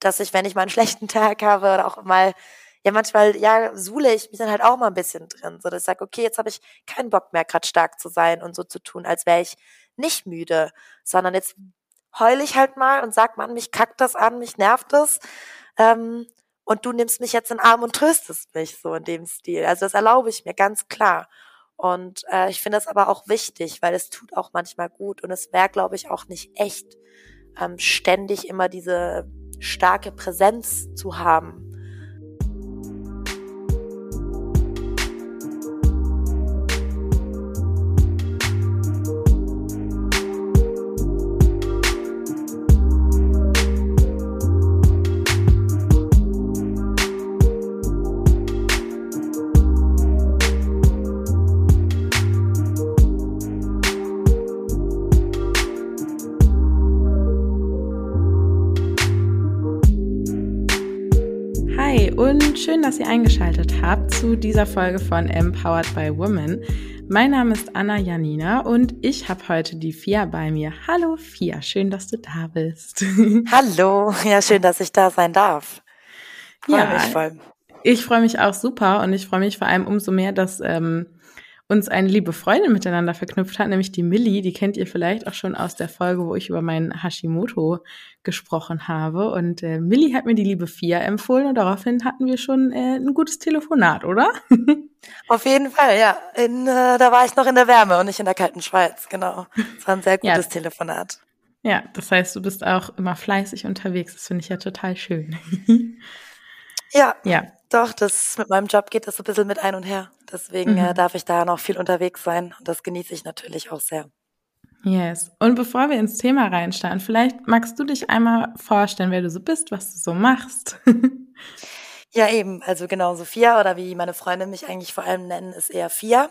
dass ich, wenn ich mal einen schlechten Tag habe oder auch mal, ja, manchmal, ja, suhle ich mich dann halt auch mal ein bisschen drin, so dass ich sage, okay, jetzt habe ich keinen Bock mehr, gerade stark zu sein und so zu tun, als wäre ich nicht müde, sondern jetzt heul ich halt mal und sag, man, mich kackt das an, mich nervt das. Ähm, und du nimmst mich jetzt in den Arm und tröstest mich so in dem Stil. Also das erlaube ich mir ganz klar. Und äh, ich finde das aber auch wichtig, weil es tut auch manchmal gut und es wäre, glaube ich, auch nicht echt, ähm, ständig immer diese starke Präsenz zu haben. Eingeschaltet habt zu dieser Folge von Empowered by Women. Mein Name ist Anna Janina und ich habe heute die Fia bei mir. Hallo Fia, schön, dass du da bist. Hallo, ja, schön, dass ich da sein darf. Freu ja, mich voll. Ich freue mich auch super und ich freue mich vor allem umso mehr, dass ähm, uns eine liebe Freundin miteinander verknüpft hat, nämlich die Millie. Die kennt ihr vielleicht auch schon aus der Folge, wo ich über meinen Hashimoto gesprochen habe. Und äh, Millie hat mir die liebe Fia empfohlen und daraufhin hatten wir schon äh, ein gutes Telefonat, oder? Auf jeden Fall, ja. In, äh, da war ich noch in der Wärme und nicht in der kalten Schweiz, genau. Es war ein sehr gutes ja. Telefonat. Ja, das heißt, du bist auch immer fleißig unterwegs. Das finde ich ja total schön. ja. Ja. Doch, das mit meinem Job geht das so ein bisschen mit ein und her. Deswegen äh, mhm. äh, darf ich da noch viel unterwegs sein und das genieße ich natürlich auch sehr. Yes. Und bevor wir ins Thema reinstarten, vielleicht magst du dich einmal vorstellen, wer du so bist, was du so machst. ja, eben. Also genau, Sophia oder wie meine Freunde mich eigentlich vor allem nennen, ist eher Fia.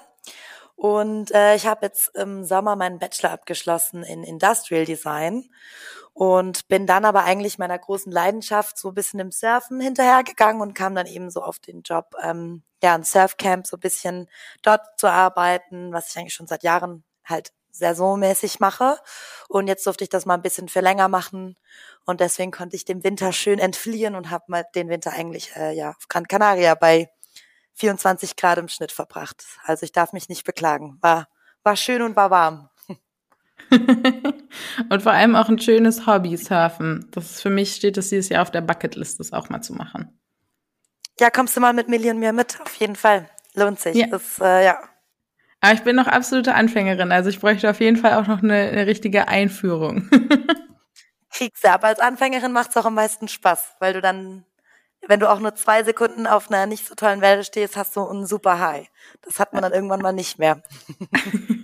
Und äh, ich habe jetzt im Sommer meinen Bachelor abgeschlossen in Industrial Design und bin dann aber eigentlich meiner großen Leidenschaft so ein bisschen im Surfen hinterhergegangen und kam dann eben so auf den Job, ähm, ja, ein Surfcamp so ein bisschen dort zu arbeiten, was ich eigentlich schon seit Jahren halt saisonmäßig mache. Und jetzt durfte ich das mal ein bisschen für länger machen. Und deswegen konnte ich dem Winter schön entfliehen und habe mal den Winter eigentlich äh, ja auf Gran Canaria bei 24 Grad im Schnitt verbracht. Also ich darf mich nicht beklagen. War, war schön und war warm. und vor allem auch ein schönes Hobby, Surfen. Das ist für mich steht das dieses Jahr auf der Bucketlist, das auch mal zu machen. Ja, kommst du mal mit Millie und mir mit? Auf jeden Fall. Lohnt sich. Ja. Das, äh, ja. Aber ich bin noch absolute Anfängerin, also ich bräuchte auf jeden Fall auch noch eine, eine richtige Einführung. Kriegst du, aber als Anfängerin macht es auch am meisten Spaß, weil du dann, wenn du auch nur zwei Sekunden auf einer nicht so tollen Welle stehst, hast du einen super High. Das hat man dann irgendwann mal nicht mehr.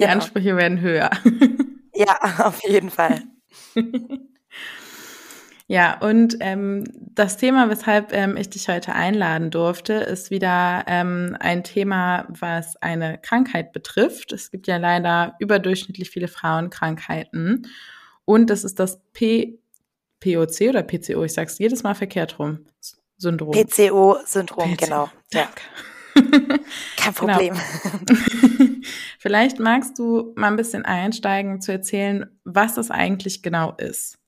Die genau. Ansprüche werden höher. Ja, auf jeden Fall. Ja, und ähm, das Thema, weshalb ähm, ich dich heute einladen durfte, ist wieder ähm, ein Thema, was eine Krankheit betrifft. Es gibt ja leider überdurchschnittlich viele Frauenkrankheiten. Und das ist das P POC oder PCO, ich sag's jedes Mal verkehrt rum. Syndrom. PCO-Syndrom, genau. Ja. Kein genau. Problem. Genau. Vielleicht magst du mal ein bisschen einsteigen, zu erzählen, was das eigentlich genau ist.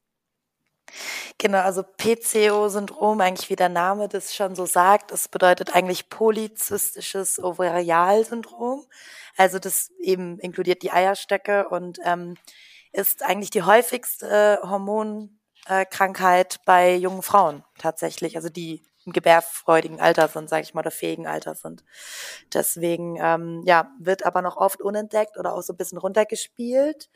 Genau, also PCO-Syndrom, eigentlich wie der Name das schon so sagt, das bedeutet eigentlich polyzystisches Ovarialsyndrom. Also das eben inkludiert die Eierstöcke und ähm, ist eigentlich die häufigste Hormonkrankheit bei jungen Frauen tatsächlich. Also die im gebärfreudigen Alter sind, sage ich mal, oder fähigen Alter sind. Deswegen, ähm, ja, wird aber noch oft unentdeckt oder auch so ein bisschen runtergespielt,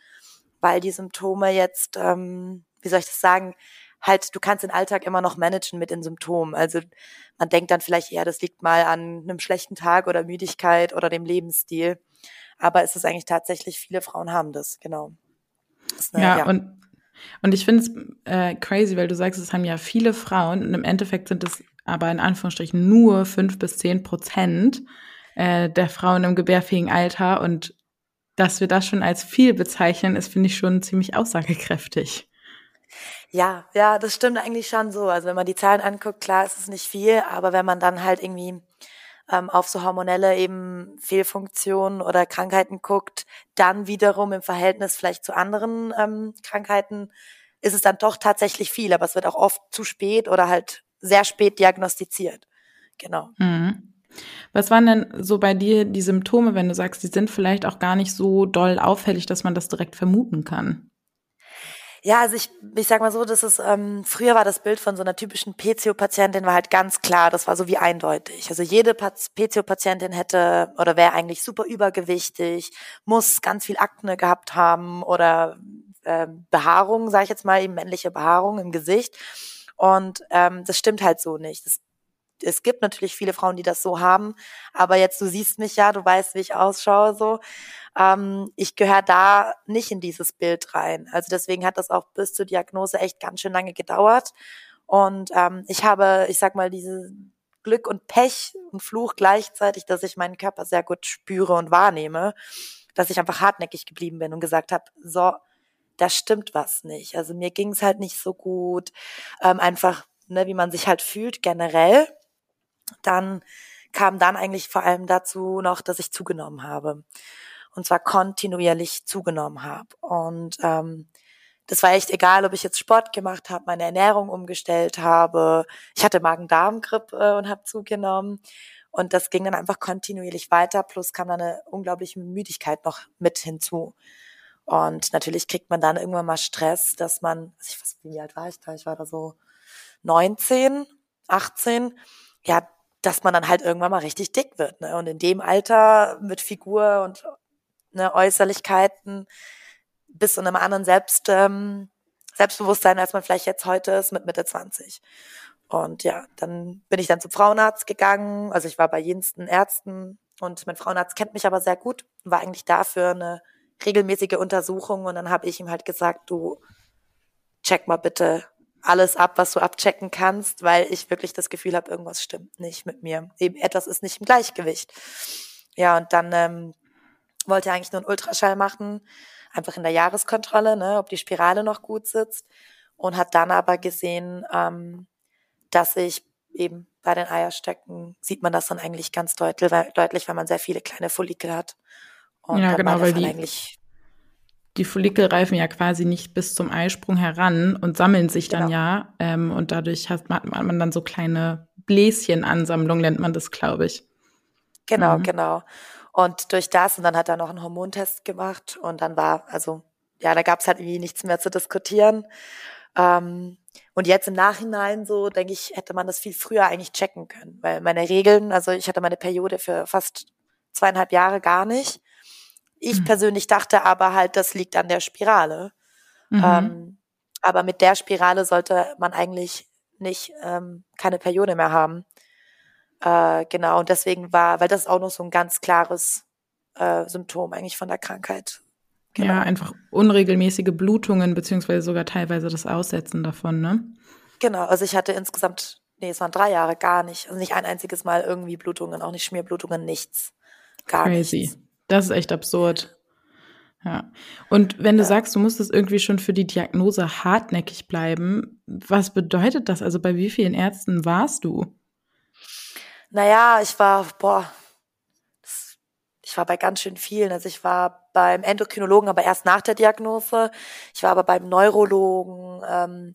weil die Symptome jetzt, ähm, wie soll ich das sagen, halt, du kannst den Alltag immer noch managen mit den Symptomen. Also man denkt dann vielleicht eher, das liegt mal an einem schlechten Tag oder Müdigkeit oder dem Lebensstil. Aber es ist eigentlich tatsächlich, viele Frauen haben das, genau. Das eine, ja, ja, und und ich finde es äh, crazy, weil du sagst, es haben ja viele Frauen und im Endeffekt sind es aber in Anführungsstrichen nur fünf bis zehn Prozent äh, der Frauen im gebärfähigen Alter. Und dass wir das schon als viel bezeichnen, ist, finde ich, schon ziemlich aussagekräftig. Ja, ja, das stimmt eigentlich schon so. Also wenn man die Zahlen anguckt, klar ist es nicht viel, aber wenn man dann halt irgendwie ähm, auf so hormonelle eben Fehlfunktionen oder Krankheiten guckt, dann wiederum im Verhältnis vielleicht zu anderen ähm, Krankheiten ist es dann doch tatsächlich viel, aber es wird auch oft zu spät oder halt sehr spät diagnostiziert. Genau. Mhm. Was waren denn so bei dir die Symptome, wenn du sagst, die sind vielleicht auch gar nicht so doll auffällig, dass man das direkt vermuten kann? Ja, also ich, ich sag mal so, das ist, ähm, früher war das Bild von so einer typischen PCO-Patientin war halt ganz klar, das war so wie eindeutig. Also jede PCO-Patientin hätte oder wäre eigentlich super übergewichtig, muss ganz viel Akne gehabt haben oder äh, Behaarung, sage ich jetzt mal, eben männliche Behaarung im Gesicht. Und ähm, das stimmt halt so nicht. Das es gibt natürlich viele Frauen, die das so haben, aber jetzt, du siehst mich ja, du weißt, wie ich ausschaue, so. Ähm, ich gehöre da nicht in dieses Bild rein. Also deswegen hat das auch bis zur Diagnose echt ganz schön lange gedauert. Und ähm, ich habe, ich sag mal, diese Glück und Pech und Fluch gleichzeitig, dass ich meinen Körper sehr gut spüre und wahrnehme, dass ich einfach hartnäckig geblieben bin und gesagt habe, so, da stimmt was nicht. Also mir ging es halt nicht so gut, ähm, einfach, ne, wie man sich halt fühlt generell dann kam dann eigentlich vor allem dazu noch, dass ich zugenommen habe. Und zwar kontinuierlich zugenommen habe. Und ähm, das war echt egal, ob ich jetzt Sport gemacht habe, meine Ernährung umgestellt habe. Ich hatte Magen-Darm-Grippe und habe zugenommen. Und das ging dann einfach kontinuierlich weiter. Plus kam dann eine unglaubliche Müdigkeit noch mit hinzu. Und natürlich kriegt man dann irgendwann mal Stress, dass man, also ich weiß, wie alt war ich da? Ich war da so 19, 18. Ja, dass man dann halt irgendwann mal richtig dick wird. Ne? Und in dem Alter mit Figur und ne, Äußerlichkeiten bis zu einem anderen Selbst, ähm, Selbstbewusstsein, als man vielleicht jetzt heute ist mit Mitte 20. Und ja, dann bin ich dann zum Frauenarzt gegangen. Also ich war bei jensten Ärzten und mein Frauenarzt kennt mich aber sehr gut, war eigentlich dafür eine regelmäßige Untersuchung. Und dann habe ich ihm halt gesagt, du check mal bitte alles ab, was du abchecken kannst, weil ich wirklich das Gefühl habe, irgendwas stimmt nicht mit mir. Eben etwas ist nicht im Gleichgewicht. Ja, und dann ähm, wollte er eigentlich nur einen Ultraschall machen, einfach in der Jahreskontrolle, ne, ob die Spirale noch gut sitzt. Und hat dann aber gesehen, ähm, dass ich eben bei den Eierstöcken sieht man das dann eigentlich ganz deutlich, weil, deutlich, weil man sehr viele kleine Follikel hat. Und ja, genau, weil die eigentlich die Follikel reifen ja quasi nicht bis zum Eisprung heran und sammeln sich dann genau. ja. Ähm, und dadurch hat man, hat man dann so kleine Bläschenansammlungen, nennt man das, glaube ich. Genau, mhm. genau. Und durch das, und dann hat er noch einen Hormontest gemacht und dann war, also, ja, da gab es halt irgendwie nichts mehr zu diskutieren. Ähm, und jetzt im Nachhinein so, denke ich, hätte man das viel früher eigentlich checken können, weil meine Regeln, also ich hatte meine Periode für fast zweieinhalb Jahre gar nicht. Ich mhm. persönlich dachte aber halt, das liegt an der Spirale. Mhm. Ähm, aber mit der Spirale sollte man eigentlich nicht ähm, keine Periode mehr haben. Äh, genau, und deswegen war, weil das ist auch noch so ein ganz klares äh, Symptom eigentlich von der Krankheit. Genau. Ja, einfach unregelmäßige Blutungen, beziehungsweise sogar teilweise das Aussetzen davon, ne? Genau, also ich hatte insgesamt, nee, es waren drei Jahre gar nicht, also nicht ein einziges Mal irgendwie Blutungen, auch nicht Schmierblutungen, nichts. Gar Crazy. nichts. Das ist echt absurd. Ja. Und wenn du ja. sagst, du musstest irgendwie schon für die Diagnose hartnäckig bleiben, was bedeutet das? Also bei wie vielen Ärzten warst du? Naja, ich war, boah, ich war bei ganz schön vielen. Also ich war beim Endokrinologen, aber erst nach der Diagnose. Ich war aber beim Neurologen, ähm,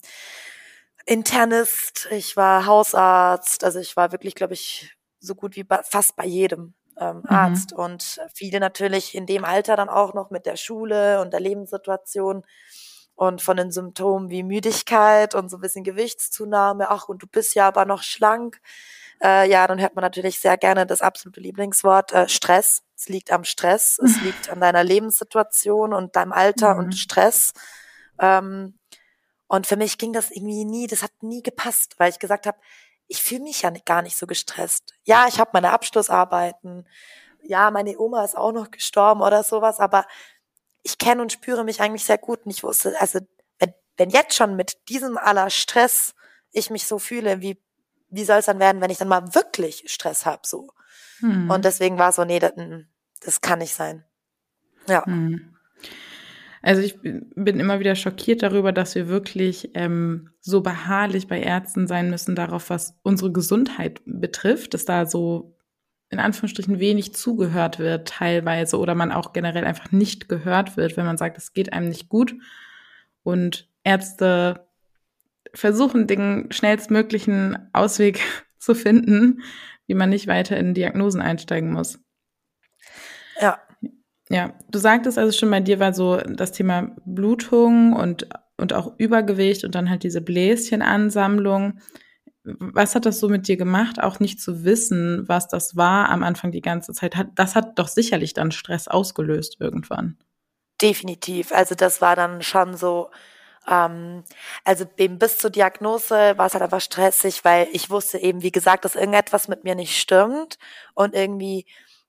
Internist, ich war Hausarzt. Also ich war wirklich, glaube ich, so gut wie bei, fast bei jedem ähm, mhm. Arzt. Und viele natürlich in dem Alter dann auch noch mit der Schule und der Lebenssituation und von den Symptomen wie Müdigkeit und so ein bisschen Gewichtszunahme. Ach, und du bist ja aber noch schlank. Äh, ja, dann hört man natürlich sehr gerne das absolute Lieblingswort äh, Stress. Es liegt am Stress, es liegt an deiner Lebenssituation und deinem Alter mhm. und Stress. Ähm, und für mich ging das irgendwie nie, das hat nie gepasst, weil ich gesagt habe, ich fühle mich ja gar nicht so gestresst. Ja, ich habe meine Abschlussarbeiten. Ja, meine Oma ist auch noch gestorben oder sowas, aber ich kenne und spüre mich eigentlich sehr gut und ich wusste, also wenn, wenn jetzt schon mit diesem aller Stress ich mich so fühle, wie, wie soll es dann werden, wenn ich dann mal wirklich Stress habe, so. Hm. Und deswegen war so, nee, das, das kann nicht sein. Ja. Hm. Also ich bin immer wieder schockiert darüber, dass wir wirklich ähm, so beharrlich bei Ärzten sein müssen darauf, was unsere Gesundheit betrifft, dass da so in Anführungsstrichen wenig zugehört wird teilweise oder man auch generell einfach nicht gehört wird, wenn man sagt, es geht einem nicht gut. Und Ärzte versuchen, den schnellstmöglichen Ausweg zu finden, wie man nicht weiter in Diagnosen einsteigen muss. Ja. Du sagtest also schon, bei dir war so das Thema Blutung und, und auch Übergewicht und dann halt diese Bläschenansammlung. Was hat das so mit dir gemacht, auch nicht zu wissen, was das war am Anfang die ganze Zeit? Das hat doch sicherlich dann Stress ausgelöst irgendwann. Definitiv. Also das war dann schon so, ähm, also eben bis zur Diagnose war es halt einfach stressig, weil ich wusste eben, wie gesagt, dass irgendetwas mit mir nicht stimmt und irgendwie,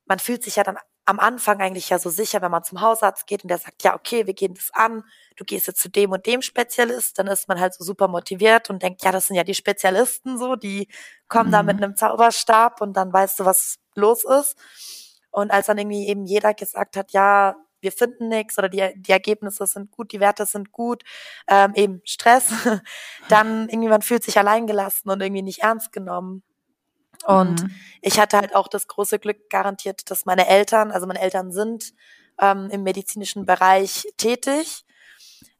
man fühlt sich ja dann am Anfang eigentlich ja so sicher, wenn man zum Hausarzt geht und der sagt, ja, okay, wir gehen das an, du gehst jetzt zu dem und dem Spezialist, dann ist man halt so super motiviert und denkt, ja, das sind ja die Spezialisten so, die kommen mhm. da mit mhm. einem Zauberstab und dann weißt du, was los ist. Und als dann irgendwie eben jeder gesagt hat, ja, wir finden nichts oder die, die Ergebnisse sind gut, die Werte sind gut, ähm, eben Stress, dann irgendwie man fühlt sich alleingelassen und irgendwie nicht ernst genommen. Und mhm. ich hatte halt auch das große Glück garantiert, dass meine Eltern, also meine Eltern sind ähm, im medizinischen Bereich tätig,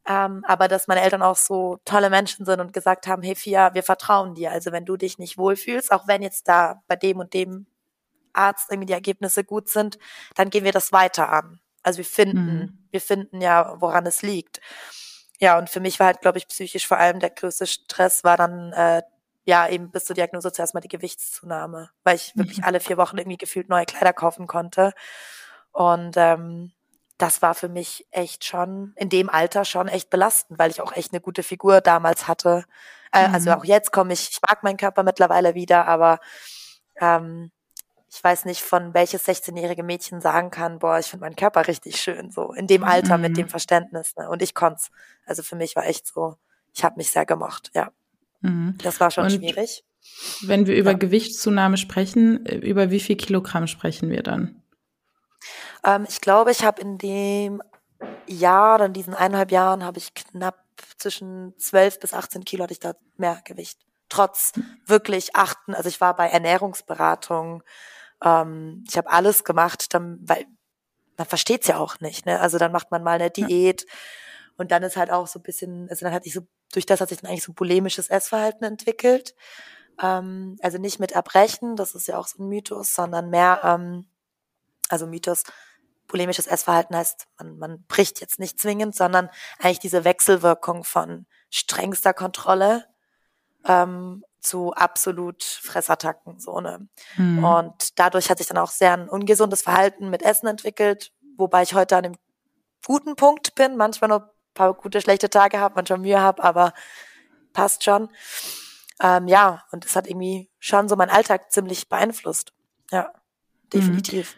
ähm, aber dass meine Eltern auch so tolle Menschen sind und gesagt haben, hey Fia, wir vertrauen dir. Also wenn du dich nicht wohlfühlst, auch wenn jetzt da bei dem und dem Arzt irgendwie die Ergebnisse gut sind, dann gehen wir das weiter an. Also wir finden, mhm. wir finden ja, woran es liegt. Ja, und für mich war halt, glaube ich, psychisch vor allem der größte Stress war dann, äh, ja, eben bis zur Diagnose zuerst mal die Gewichtszunahme, weil ich wirklich mhm. alle vier Wochen irgendwie gefühlt neue Kleider kaufen konnte. Und ähm, das war für mich echt schon, in dem Alter schon echt belastend, weil ich auch echt eine gute Figur damals hatte. Äh, also mhm. Also auch jetzt komme ich, ich mag meinen Körper mittlerweile wieder, aber ähm, ich weiß nicht, von welches 16-jährige Mädchen sagen kann, boah, ich finde meinen Körper richtig schön, so in dem Alter mhm. mit dem Verständnis. Ne? Und ich konnte Also für mich war echt so, ich habe mich sehr gemocht, ja. Mhm. Das war schon Und schwierig. Wenn wir über ja. Gewichtszunahme sprechen, äh, über wie viel Kilogramm sprechen wir dann? Ähm, ich glaube, ich habe in dem Jahr in diesen eineinhalb Jahren habe ich knapp zwischen 12 bis 18 Kilo hatte ich da mehr Gewicht. Trotz hm. wirklich achten, also ich war bei Ernährungsberatung, ähm, ich habe alles gemacht, dann, weil man versteht's ja auch nicht. Ne? Also dann macht man mal eine Diät ja. und dann ist halt auch so ein bisschen, also dann hatte ich so, durch das hat sich dann eigentlich so bulimisches Essverhalten entwickelt. Ähm, also nicht mit Erbrechen, das ist ja auch so ein Mythos, sondern mehr, ähm, also Mythos, bulimisches Essverhalten heißt, man, man bricht jetzt nicht zwingend, sondern eigentlich diese Wechselwirkung von strengster Kontrolle ähm, zu absolut Fressattacken, so, ne. Mhm. Und dadurch hat sich dann auch sehr ein ungesundes Verhalten mit Essen entwickelt, wobei ich heute an dem guten Punkt bin, manchmal nur ein paar gute, schlechte Tage habe, manchmal Mühe habe, aber passt schon. Ähm, ja, und es hat irgendwie schon so meinen Alltag ziemlich beeinflusst. Ja, definitiv.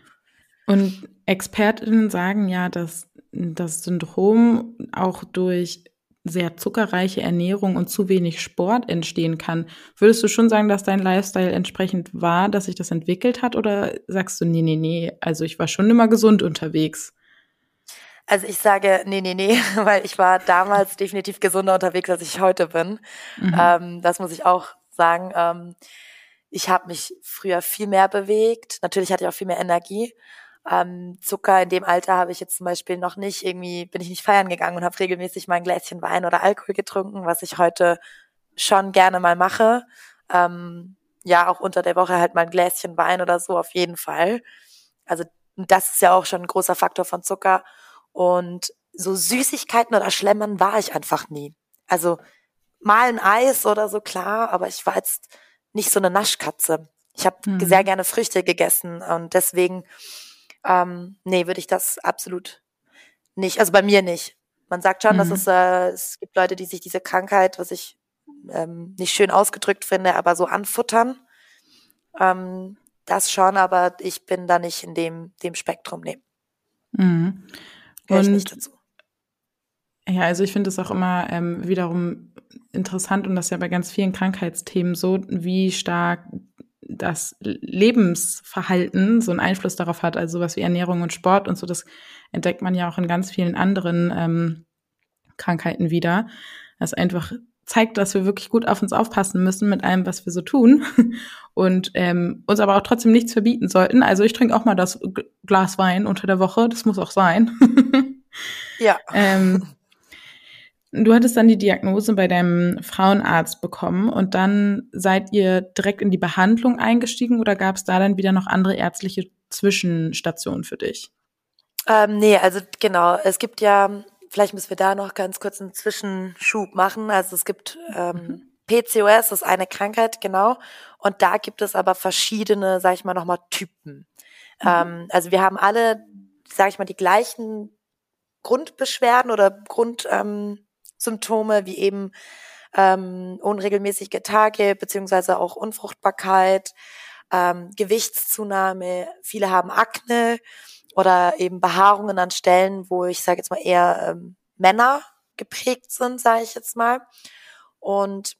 Und Expertinnen sagen ja, dass das Syndrom auch durch sehr zuckerreiche Ernährung und zu wenig Sport entstehen kann. Würdest du schon sagen, dass dein Lifestyle entsprechend war, dass sich das entwickelt hat? Oder sagst du, nee, nee, nee, also ich war schon immer gesund unterwegs? Also ich sage, nee, nee, nee, weil ich war damals definitiv gesunder unterwegs, als ich heute bin. Mhm. Ähm, das muss ich auch sagen. Ähm, ich habe mich früher viel mehr bewegt. Natürlich hatte ich auch viel mehr Energie. Ähm, Zucker in dem Alter habe ich jetzt zum Beispiel noch nicht irgendwie, bin ich nicht feiern gegangen und habe regelmäßig mal ein Gläschen Wein oder Alkohol getrunken, was ich heute schon gerne mal mache. Ähm, ja, auch unter der Woche halt mal ein Gläschen Wein oder so, auf jeden Fall. Also das ist ja auch schon ein großer Faktor von Zucker. Und so Süßigkeiten oder Schlemmern war ich einfach nie. Also mal ein Eis oder so, klar, aber ich war jetzt nicht so eine Naschkatze. Ich habe mhm. sehr gerne Früchte gegessen und deswegen ähm, nee, würde ich das absolut nicht, also bei mir nicht. Man sagt schon, mhm. dass es, äh, es gibt Leute, die sich diese Krankheit, was ich ähm, nicht schön ausgedrückt finde, aber so anfuttern. Ähm, das schon, aber ich bin da nicht in dem, dem Spektrum, nee. Mhm. Und. Ja, also ich finde es auch immer ähm, wiederum interessant und das ist ja bei ganz vielen Krankheitsthemen so, wie stark das Lebensverhalten so einen Einfluss darauf hat, also sowas wie Ernährung und Sport und so, das entdeckt man ja auch in ganz vielen anderen ähm, Krankheiten wieder. Das einfach zeigt, dass wir wirklich gut auf uns aufpassen müssen mit allem, was wir so tun und ähm, uns aber auch trotzdem nichts verbieten sollten. Also ich trinke auch mal das Glas Wein unter der Woche, das muss auch sein. ja. Ähm, du hattest dann die Diagnose bei deinem Frauenarzt bekommen und dann seid ihr direkt in die Behandlung eingestiegen oder gab es da dann wieder noch andere ärztliche Zwischenstationen für dich? Ähm, nee, also genau, es gibt ja, vielleicht müssen wir da noch ganz kurz einen Zwischenschub machen. Also es gibt ähm, mhm. PCOS, das ist eine Krankheit, genau. Und da gibt es aber verschiedene, sag ich mal, nochmal Typen. Mhm. Ähm, also wir haben alle, sag ich mal, die gleichen Grundbeschwerden oder Grundsymptome, ähm, wie eben ähm, unregelmäßige Tage, beziehungsweise auch Unfruchtbarkeit, ähm, Gewichtszunahme. Viele haben Akne oder eben Behaarungen an Stellen, wo ich sage jetzt mal eher ähm, Männer geprägt sind, sage ich jetzt mal. Und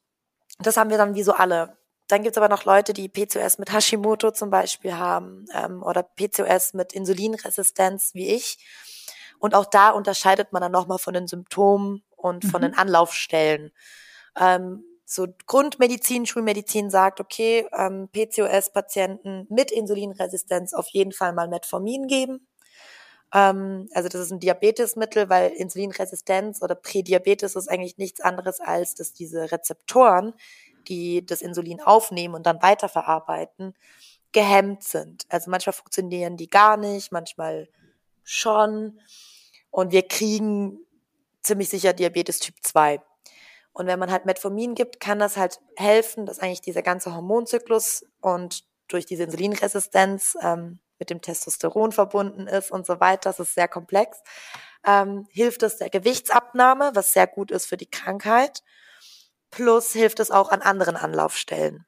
das haben wir dann wie so alle. Dann gibt's aber noch Leute, die PCOS mit Hashimoto zum Beispiel haben ähm, oder PCOS mit Insulinresistenz wie ich. Und auch da unterscheidet man dann nochmal von den Symptomen und von mhm. den Anlaufstellen. Ähm, so Grundmedizin, Schulmedizin sagt, okay, ähm, PCOS-Patienten mit Insulinresistenz auf jeden Fall mal Metformin geben. Ähm, also das ist ein Diabetesmittel, weil Insulinresistenz oder Prädiabetes ist eigentlich nichts anderes als, dass diese Rezeptoren, die das Insulin aufnehmen und dann weiterverarbeiten, gehemmt sind. Also manchmal funktionieren die gar nicht, manchmal schon. Und wir kriegen ziemlich sicher Diabetes Typ 2. Und wenn man halt Metformin gibt, kann das halt helfen, dass eigentlich dieser ganze Hormonzyklus und durch diese Insulinresistenz ähm, mit dem Testosteron verbunden ist und so weiter, das ist sehr komplex, ähm, hilft es der Gewichtsabnahme, was sehr gut ist für die Krankheit. Plus hilft es auch an anderen Anlaufstellen.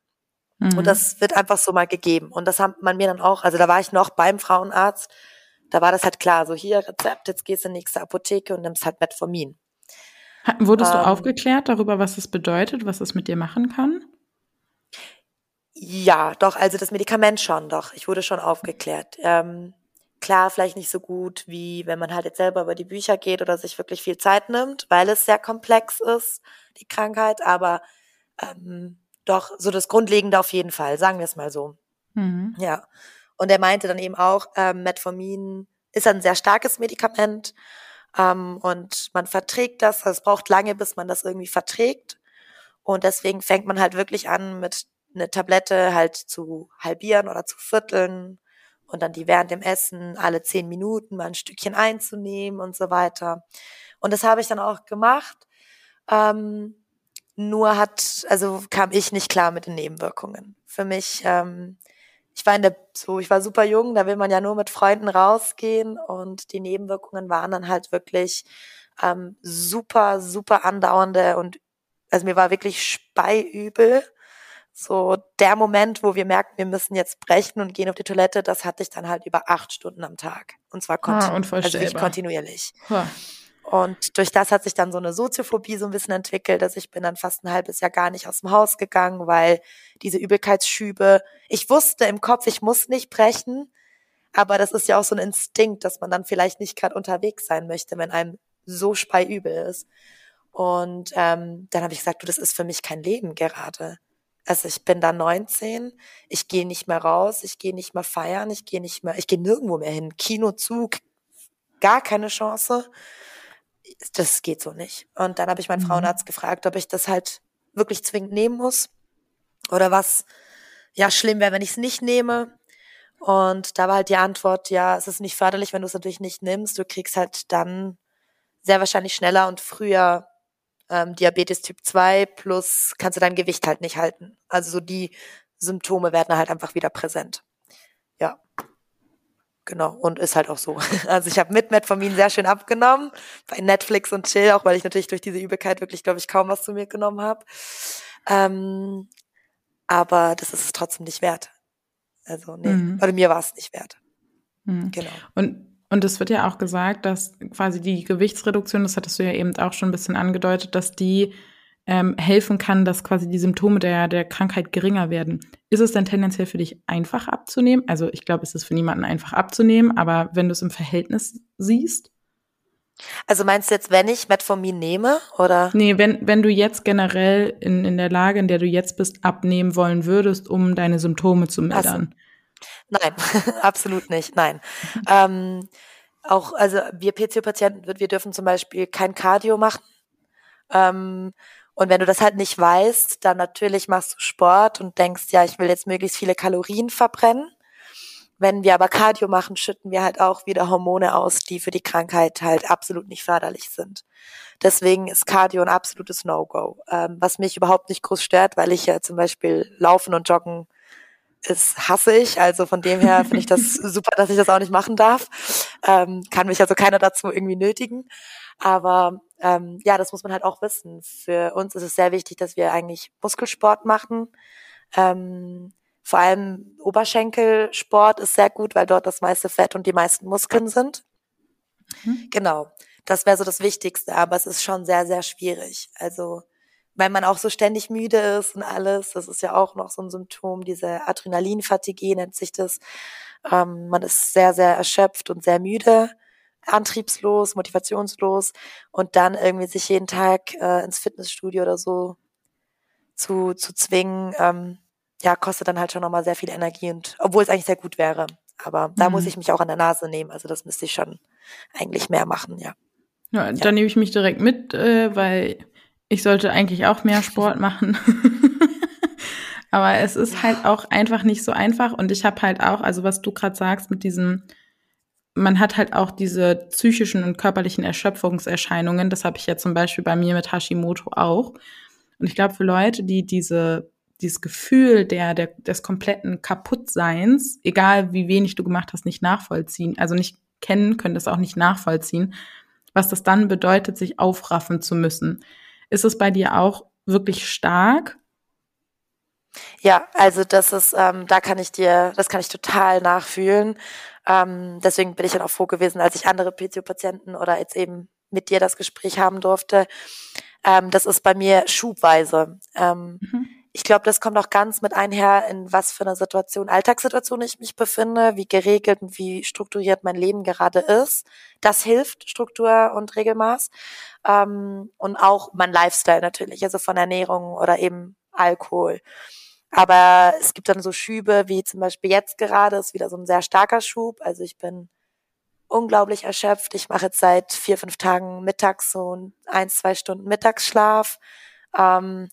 Mhm. Und das wird einfach so mal gegeben. Und das hat man mir dann auch, also da war ich noch beim Frauenarzt, da war das halt klar, so hier Rezept, jetzt gehst du in die nächste Apotheke und nimmst halt Metformin. Wurdest ähm, du aufgeklärt darüber, was das bedeutet, was es mit dir machen kann? Ja, doch, also das Medikament schon, doch. Ich wurde schon aufgeklärt. Ähm, klar, vielleicht nicht so gut, wie wenn man halt jetzt selber über die Bücher geht oder sich wirklich viel Zeit nimmt, weil es sehr komplex ist, die Krankheit, aber ähm, doch so das Grundlegende auf jeden Fall, sagen wir es mal so. Mhm. Ja. Und er meinte dann eben auch, ähm, Metformin ist ein sehr starkes Medikament ähm, und man verträgt das. Also es braucht lange, bis man das irgendwie verträgt. Und deswegen fängt man halt wirklich an, mit eine Tablette halt zu halbieren oder zu vierteln und dann die während dem Essen alle zehn Minuten mal ein Stückchen einzunehmen und so weiter. Und das habe ich dann auch gemacht. Ähm, nur hat, also kam ich nicht klar mit den Nebenwirkungen. Für mich ähm, ich war in der, so, ich war super jung, da will man ja nur mit Freunden rausgehen und die Nebenwirkungen waren dann halt wirklich ähm, super, super andauernde und also mir war wirklich speiübel. So der Moment, wo wir merken, wir müssen jetzt brechen und gehen auf die Toilette, das hatte ich dann halt über acht Stunden am Tag. Und zwar kontin ah, also kontinuierlich. Ha. Und durch das hat sich dann so eine Soziophobie so ein bisschen entwickelt. Also ich bin dann fast ein halbes Jahr gar nicht aus dem Haus gegangen, weil diese Übelkeitsschübe, ich wusste im Kopf, ich muss nicht brechen, aber das ist ja auch so ein Instinkt, dass man dann vielleicht nicht gerade unterwegs sein möchte, wenn einem so speiübel ist. Und ähm, dann habe ich gesagt, du, das ist für mich kein Leben gerade. Also ich bin da 19, ich gehe nicht mehr raus, ich gehe nicht mehr feiern, ich gehe nicht mehr, ich gehe nirgendwo mehr hin. Kinozug, gar keine Chance das geht so nicht. Und dann habe ich meinen mhm. Frauenarzt gefragt, ob ich das halt wirklich zwingend nehmen muss oder was ja schlimm wäre, wenn ich es nicht nehme. Und da war halt die Antwort, ja, es ist nicht förderlich, wenn du es natürlich nicht nimmst. Du kriegst halt dann sehr wahrscheinlich schneller und früher ähm, Diabetes Typ 2 plus kannst du dein Gewicht halt nicht halten. Also so die Symptome werden halt einfach wieder präsent. Ja. Genau, und ist halt auch so. Also ich habe mit Metformin sehr schön abgenommen, bei Netflix und Chill, auch weil ich natürlich durch diese Übelkeit wirklich, glaube ich, kaum was zu mir genommen habe. Ähm, aber das ist es trotzdem nicht wert. Also, nee, mhm. oder mir war es nicht wert. Mhm. Genau. Und und es wird ja auch gesagt, dass quasi die Gewichtsreduktion, das hattest du ja eben auch schon ein bisschen angedeutet, dass die ähm, helfen kann, dass quasi die Symptome der, der Krankheit geringer werden. Ist es denn tendenziell für dich einfach abzunehmen? Also ich glaube, es ist für niemanden einfach abzunehmen, aber wenn du es im Verhältnis siehst? Also meinst du jetzt, wenn ich Metformin nehme oder? Nee, wenn, wenn du jetzt generell in, in der Lage, in der du jetzt bist, abnehmen wollen würdest, um deine Symptome zu mildern. Nein, absolut nicht, nein. ähm, auch, also wir PC-Patienten, wir dürfen zum Beispiel kein Cardio machen Ähm, und wenn du das halt nicht weißt, dann natürlich machst du Sport und denkst, ja, ich will jetzt möglichst viele Kalorien verbrennen. Wenn wir aber Cardio machen, schütten wir halt auch wieder Hormone aus, die für die Krankheit halt absolut nicht förderlich sind. Deswegen ist Cardio ein absolutes No-Go, ähm, was mich überhaupt nicht groß stört, weil ich ja zum Beispiel Laufen und Joggen ist hasse ich. Also von dem her finde ich das super, dass ich das auch nicht machen darf. Ähm, kann mich also keiner dazu irgendwie nötigen. Aber ähm, ja, das muss man halt auch wissen. Für uns ist es sehr wichtig, dass wir eigentlich Muskelsport machen. Ähm, vor allem Oberschenkelsport ist sehr gut, weil dort das meiste Fett und die meisten Muskeln sind. Mhm. Genau. Das wäre so das Wichtigste, aber es ist schon sehr, sehr schwierig. Also, weil man auch so ständig müde ist und alles, das ist ja auch noch so ein Symptom, diese Adrenalinfatigue nennt sich das. Ähm, man ist sehr, sehr erschöpft und sehr müde, antriebslos, motivationslos und dann irgendwie sich jeden Tag äh, ins Fitnessstudio oder so zu, zu zwingen, ähm, ja, kostet dann halt schon nochmal sehr viel Energie und obwohl es eigentlich sehr gut wäre. Aber da mhm. muss ich mich auch an der Nase nehmen. Also das müsste ich schon eigentlich mehr machen, ja. Ja, ja. nehme ich mich direkt mit, äh, weil ich sollte eigentlich auch mehr Sport machen. Aber es ist halt auch einfach nicht so einfach. Und ich habe halt auch, also was du gerade sagst mit diesem, man hat halt auch diese psychischen und körperlichen Erschöpfungserscheinungen. Das habe ich ja zum Beispiel bei mir mit Hashimoto auch. Und ich glaube, für Leute, die diese dieses Gefühl der, der, des kompletten Kaputtseins, egal wie wenig du gemacht hast, nicht nachvollziehen, also nicht kennen, können das auch nicht nachvollziehen, was das dann bedeutet, sich aufraffen zu müssen. Ist es bei dir auch wirklich stark? Ja, also das ist, ähm, da kann ich dir, das kann ich total nachfühlen. Ähm, deswegen bin ich dann auch froh gewesen, als ich andere PCO-Patienten oder jetzt eben mit dir das Gespräch haben durfte. Ähm, das ist bei mir schubweise. Ähm, mhm. Ich glaube, das kommt auch ganz mit einher, in was für einer Situation, Alltagssituation ich mich befinde, wie geregelt und wie strukturiert mein Leben gerade ist. Das hilft, Struktur und Regelmaß. Ähm, und auch mein Lifestyle natürlich, also von Ernährung oder eben Alkohol. Aber es gibt dann so Schübe, wie zum Beispiel jetzt gerade, ist wieder so ein sehr starker Schub. Also ich bin unglaublich erschöpft. Ich mache jetzt seit vier, fünf Tagen mittags so ein, zwei Stunden Mittagsschlaf. Ähm,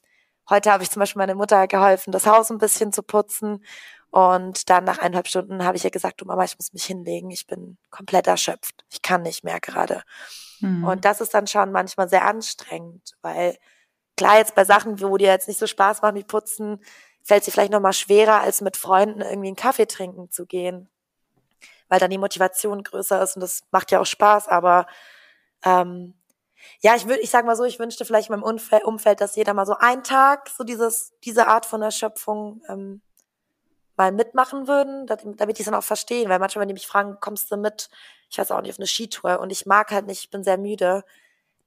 Heute habe ich zum Beispiel meine Mutter geholfen, das Haus ein bisschen zu putzen. Und dann nach eineinhalb Stunden habe ich ihr gesagt, du Mama, ich muss mich hinlegen. Ich bin komplett erschöpft. Ich kann nicht mehr gerade. Mhm. Und das ist dann schon manchmal sehr anstrengend, weil klar jetzt bei Sachen, wo dir jetzt nicht so Spaß macht wie Putzen, fällt dir vielleicht nochmal schwerer, als mit Freunden irgendwie einen Kaffee trinken zu gehen. Weil dann die Motivation größer ist und das macht ja auch Spaß, aber ähm, ja, ich würde, ich sag mal so, ich wünschte vielleicht in meinem Umfeld, Umfeld, dass jeder mal so einen Tag so dieses, diese Art von Erschöpfung ähm, mal mitmachen würden, damit die es dann auch verstehen. Weil manchmal, wenn die mich fragen, kommst du mit, ich weiß auch nicht, auf eine Skitour und ich mag halt nicht, ich bin sehr müde,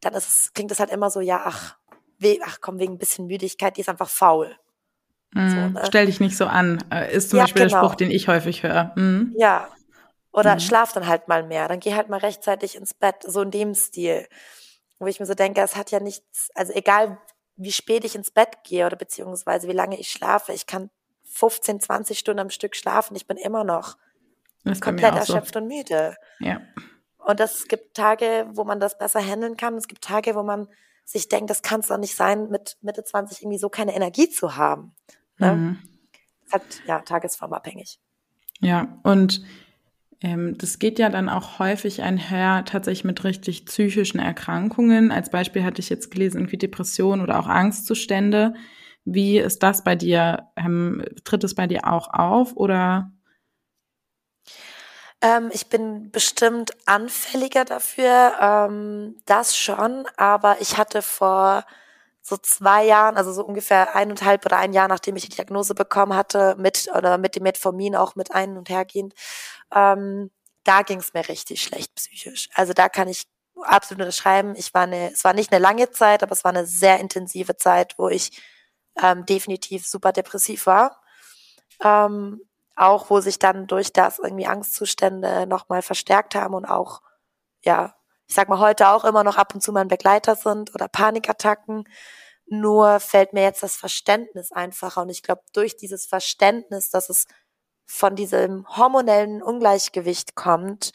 dann ist klingt es halt immer so, ja, ach, we, ach komm, wegen ein bisschen Müdigkeit, die ist einfach faul. Mm, so, ne? Stell dich nicht so an, äh, ist zum ja, Beispiel genau. der Spruch, den ich häufig höre. Mm. Ja. Oder mm. schlaf dann halt mal mehr, dann geh halt mal rechtzeitig ins Bett, so in dem Stil wo ich mir so denke, es hat ja nichts, also egal wie spät ich ins Bett gehe oder beziehungsweise wie lange ich schlafe, ich kann 15, 20 Stunden am Stück schlafen, ich bin immer noch komplett erschöpft so. und müde. Ja. Und es gibt Tage, wo man das besser handeln kann. Es gibt Tage, wo man sich denkt, das kann es doch nicht sein, mit Mitte 20 irgendwie so keine Energie zu haben. Ne? Mhm. Hat ja tagesformabhängig. Ja, und ähm, das geht ja dann auch häufig einher tatsächlich mit richtig psychischen Erkrankungen. Als Beispiel hatte ich jetzt gelesen, irgendwie Depressionen oder auch Angstzustände. Wie ist das bei dir? Ähm, tritt es bei dir auch auf oder? Ähm, ich bin bestimmt anfälliger dafür, ähm, das schon, aber ich hatte vor so zwei Jahren, also so ungefähr eineinhalb oder ein Jahr, nachdem ich die Diagnose bekommen hatte, mit oder mit dem Metformin auch mit ein- und hergehend, ähm, da ging es mir richtig schlecht psychisch. Also da kann ich absolut unterschreiben. Ich war eine, es war nicht eine lange Zeit, aber es war eine sehr intensive Zeit, wo ich ähm, definitiv super depressiv war. Ähm, auch wo sich dann durch das irgendwie Angstzustände nochmal verstärkt haben und auch, ja, ich sag mal, heute auch immer noch ab und zu mein Begleiter sind oder Panikattacken. Nur fällt mir jetzt das Verständnis einfacher. Und ich glaube, durch dieses Verständnis, dass es von diesem hormonellen Ungleichgewicht kommt,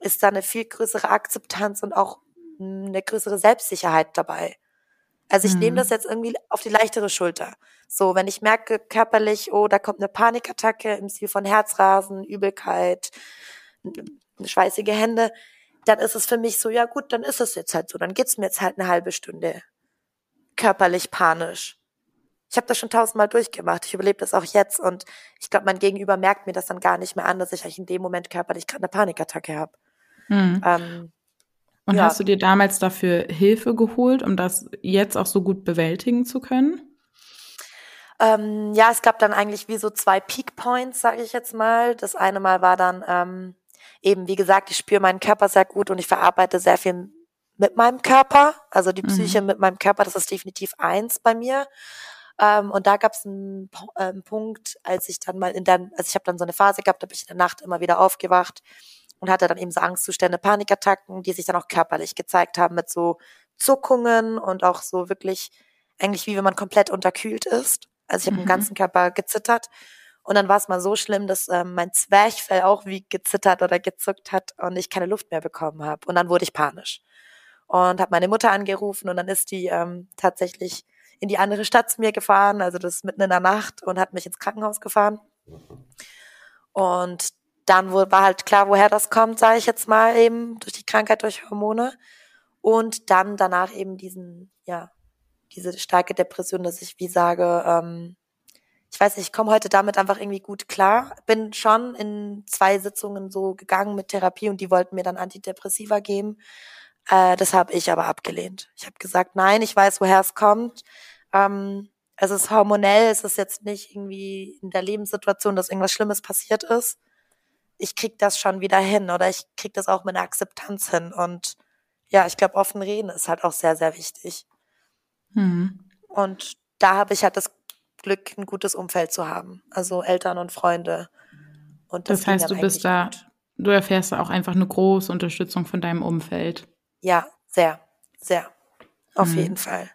ist da eine viel größere Akzeptanz und auch eine größere Selbstsicherheit dabei. Also ich mhm. nehme das jetzt irgendwie auf die leichtere Schulter. So, wenn ich merke körperlich, oh, da kommt eine Panikattacke im Stil von Herzrasen, Übelkeit, schweißige Hände, dann ist es für mich so, ja gut, dann ist es jetzt halt so. Dann geht's mir jetzt halt eine halbe Stunde körperlich panisch. Ich habe das schon tausendmal durchgemacht. Ich überlebe das auch jetzt und ich glaube, mein Gegenüber merkt mir das dann gar nicht mehr an, dass ich eigentlich in dem Moment körperlich gerade eine Panikattacke habe. Mhm. Ähm, und ja. hast du dir damals dafür Hilfe geholt, um das jetzt auch so gut bewältigen zu können? Ähm, ja, es gab dann eigentlich wie so zwei Peak Points, sage ich jetzt mal. Das eine Mal war dann ähm, eben, wie gesagt, ich spüre meinen Körper sehr gut und ich verarbeite sehr viel mit meinem Körper. Also die Psyche mhm. mit meinem Körper, das ist definitiv eins bei mir. Ähm, und da gab es einen, äh, Punkt, als ich dann mal in der, also ich habe dann so eine Phase gehabt, da bin ich in der Nacht immer wieder aufgewacht und hatte dann eben so Angstzustände, Panikattacken, die sich dann auch körperlich gezeigt haben mit so Zuckungen und auch so wirklich eigentlich wie wenn man komplett unterkühlt ist. Also ich habe mhm. im ganzen Körper gezittert. Und dann war es mal so schlimm, dass ähm, mein Zwerchfell auch wie gezittert oder gezuckt hat und ich keine Luft mehr bekommen habe. Und dann wurde ich panisch und habe meine Mutter angerufen und dann ist die ähm, tatsächlich in die andere Stadt zu mir gefahren, also das mitten in der Nacht und hat mich ins Krankenhaus gefahren. Und dann war halt klar, woher das kommt, sage ich jetzt mal eben durch die Krankheit, durch Hormone und dann danach eben diesen ja diese starke Depression, dass ich wie sage, ähm, ich weiß nicht, ich komme heute damit einfach irgendwie gut klar. Bin schon in zwei Sitzungen so gegangen mit Therapie und die wollten mir dann Antidepressiva geben. Äh, das habe ich aber abgelehnt. Ich habe gesagt, nein, ich weiß, woher es kommt. Ähm, es ist hormonell, es ist jetzt nicht irgendwie in der Lebenssituation, dass irgendwas Schlimmes passiert ist. Ich krieg das schon wieder hin oder ich krieg das auch mit einer Akzeptanz hin. Und ja, ich glaube, offen reden ist halt auch sehr, sehr wichtig. Mhm. Und da habe ich halt das Glück, ein gutes Umfeld zu haben. Also Eltern und Freunde. Und das, das heißt, du bist da, gut. du erfährst da auch einfach eine große Unterstützung von deinem Umfeld. Ja, sehr, sehr. Auf mhm. jeden Fall.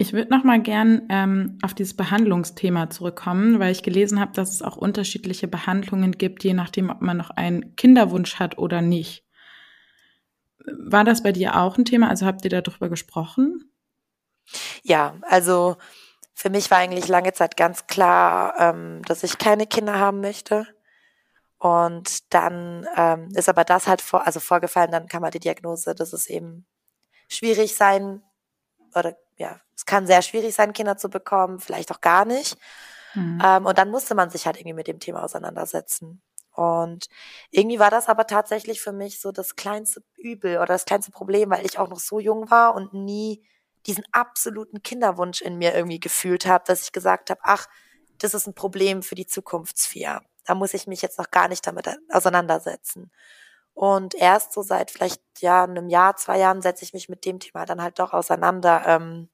Ich würde noch mal gern ähm, auf dieses Behandlungsthema zurückkommen, weil ich gelesen habe, dass es auch unterschiedliche Behandlungen gibt, je nachdem, ob man noch einen Kinderwunsch hat oder nicht. War das bei dir auch ein Thema? Also habt ihr darüber gesprochen? Ja, also für mich war eigentlich lange Zeit ganz klar, ähm, dass ich keine Kinder haben möchte. Und dann ähm, ist aber das halt vor, also vorgefallen, dann kam halt die Diagnose, dass es eben schwierig sein oder ja, es kann sehr schwierig sein, Kinder zu bekommen, vielleicht auch gar nicht. Mhm. Ähm, und dann musste man sich halt irgendwie mit dem Thema auseinandersetzen. Und irgendwie war das aber tatsächlich für mich so das kleinste Übel oder das kleinste Problem, weil ich auch noch so jung war und nie diesen absoluten Kinderwunsch in mir irgendwie gefühlt habe, dass ich gesagt habe, ach, das ist ein Problem für die Zukunftsfia. Da muss ich mich jetzt noch gar nicht damit auseinandersetzen. Und erst so seit vielleicht ja einem Jahr, zwei Jahren setze ich mich mit dem Thema dann halt doch auseinander. Ähm,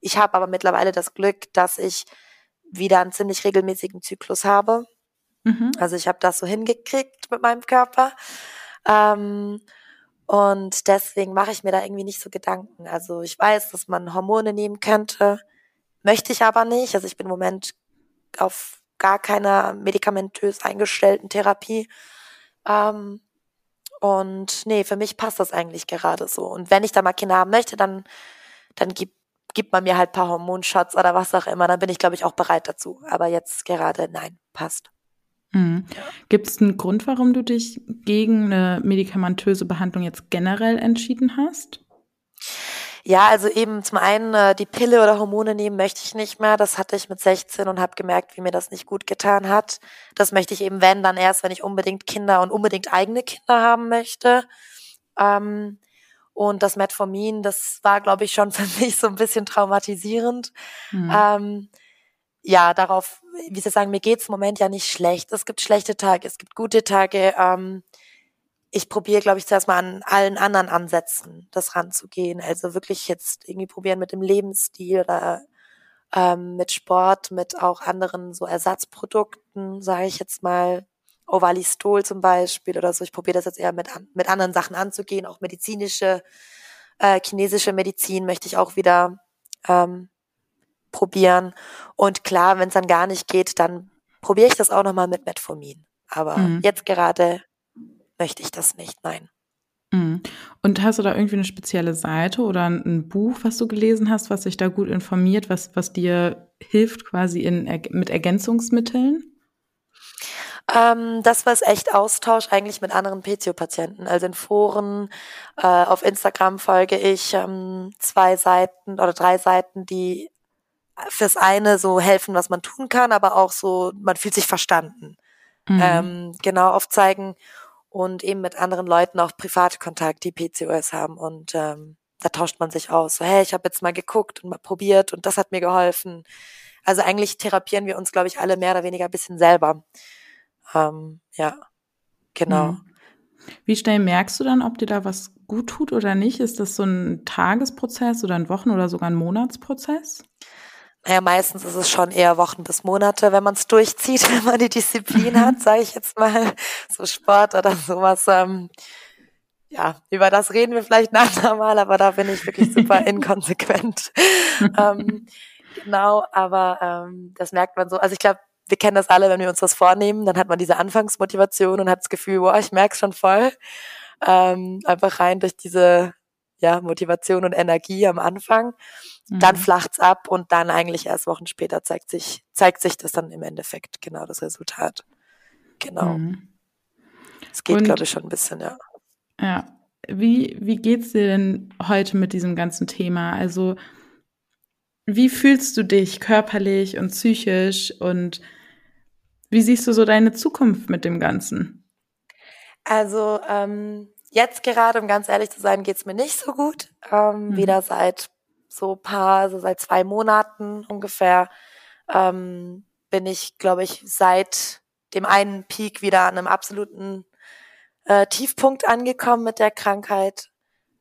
ich habe aber mittlerweile das Glück, dass ich wieder einen ziemlich regelmäßigen Zyklus habe. Mhm. Also ich habe das so hingekriegt mit meinem Körper. Ähm, und deswegen mache ich mir da irgendwie nicht so Gedanken. Also ich weiß, dass man Hormone nehmen könnte, möchte ich aber nicht. Also ich bin im Moment auf gar keiner medikamentös eingestellten Therapie. Ähm, und nee, für mich passt das eigentlich gerade so. Und wenn ich da mal Kinder haben möchte, dann, dann gibt, gibt man mir halt paar Hormonshots oder was auch immer. Dann bin ich, glaube ich, auch bereit dazu. Aber jetzt gerade, nein, passt. Mhm. Gibt es einen Grund, warum du dich gegen eine medikamentöse Behandlung jetzt generell entschieden hast? Ja, also eben zum einen äh, die Pille oder Hormone nehmen möchte ich nicht mehr. Das hatte ich mit 16 und habe gemerkt, wie mir das nicht gut getan hat. Das möchte ich eben, wenn, dann erst, wenn ich unbedingt Kinder und unbedingt eigene Kinder haben möchte. Ähm, und das Metformin, das war, glaube ich, schon für mich so ein bisschen traumatisierend. Mhm. Ähm, ja, darauf, wie Sie sagen, mir geht's im Moment ja nicht schlecht. Es gibt schlechte Tage, es gibt gute Tage. Ähm, ich probiere, glaube ich, zuerst mal an allen anderen Ansätzen das ranzugehen. Also wirklich jetzt irgendwie probieren mit dem Lebensstil oder ähm, mit Sport, mit auch anderen so Ersatzprodukten, sage ich jetzt mal, Ovalistol zum Beispiel oder so. Ich probiere das jetzt eher mit, mit anderen Sachen anzugehen. Auch medizinische, äh, chinesische Medizin möchte ich auch wieder ähm, probieren. Und klar, wenn es dann gar nicht geht, dann probiere ich das auch nochmal mit Metformin. Aber mhm. jetzt gerade möchte ich das nicht, nein. Mhm. Und hast du da irgendwie eine spezielle Seite oder ein Buch, was du gelesen hast, was sich da gut informiert, was, was dir hilft quasi in, mit Ergänzungsmitteln? Ähm, das war es echt Austausch eigentlich mit anderen PCO-Patienten. Also in Foren, äh, auf Instagram folge ich ähm, zwei Seiten oder drei Seiten, die fürs eine so helfen, was man tun kann, aber auch so, man fühlt sich verstanden. Mhm. Ähm, genau aufzeigen und eben mit anderen Leuten auch Privatkontakt, die PCOS haben und ähm, da tauscht man sich aus. So, hey, ich habe jetzt mal geguckt und mal probiert und das hat mir geholfen. Also eigentlich therapieren wir uns, glaube ich, alle mehr oder weniger ein bisschen selber. Ähm, ja, genau. Mhm. Wie schnell merkst du dann, ob dir da was gut tut oder nicht? Ist das so ein Tagesprozess oder ein Wochen- oder sogar ein Monatsprozess? Naja, meistens ist es schon eher Wochen bis Monate, wenn man es durchzieht, wenn man die Disziplin hat, sage ich jetzt mal, so Sport oder sowas. Ähm, ja, über das reden wir vielleicht nachher mal, aber da bin ich wirklich super inkonsequent. ähm, genau, aber ähm, das merkt man so. Also ich glaube, wir kennen das alle, wenn wir uns das vornehmen, dann hat man diese Anfangsmotivation und hat das Gefühl, boah, ich merke es schon voll. Ähm, einfach rein durch diese ja, Motivation und Energie am Anfang. Mhm. Dann flacht's ab und dann eigentlich erst Wochen später zeigt sich, zeigt sich das dann im Endeffekt genau das Resultat. Genau. Mhm. Es geht, glaube ich, schon ein bisschen, ja. Ja. Wie, wie geht's dir denn heute mit diesem ganzen Thema? Also, wie fühlst du dich körperlich und psychisch und wie siehst du so deine Zukunft mit dem Ganzen? Also ähm, jetzt gerade, um ganz ehrlich zu sein, geht's mir nicht so gut. Ähm, mhm. Wieder seit so paar, so seit zwei Monaten ungefähr ähm, bin ich, glaube ich, seit dem einen Peak wieder an einem absoluten äh, Tiefpunkt angekommen mit der Krankheit.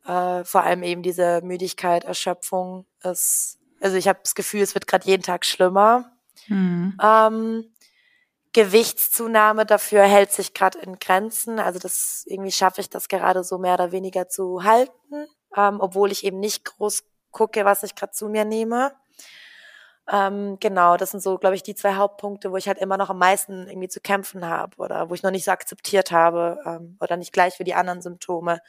Äh, vor allem eben diese Müdigkeit, Erschöpfung ist also ich habe das Gefühl, es wird gerade jeden Tag schlimmer. Mhm. Ähm, Gewichtszunahme dafür hält sich gerade in Grenzen. Also das irgendwie schaffe ich das gerade so mehr oder weniger zu halten, ähm, obwohl ich eben nicht groß gucke, was ich gerade zu mir nehme. Ähm, genau, das sind so, glaube ich, die zwei Hauptpunkte, wo ich halt immer noch am meisten irgendwie zu kämpfen habe oder wo ich noch nicht so akzeptiert habe ähm, oder nicht gleich wie die anderen Symptome.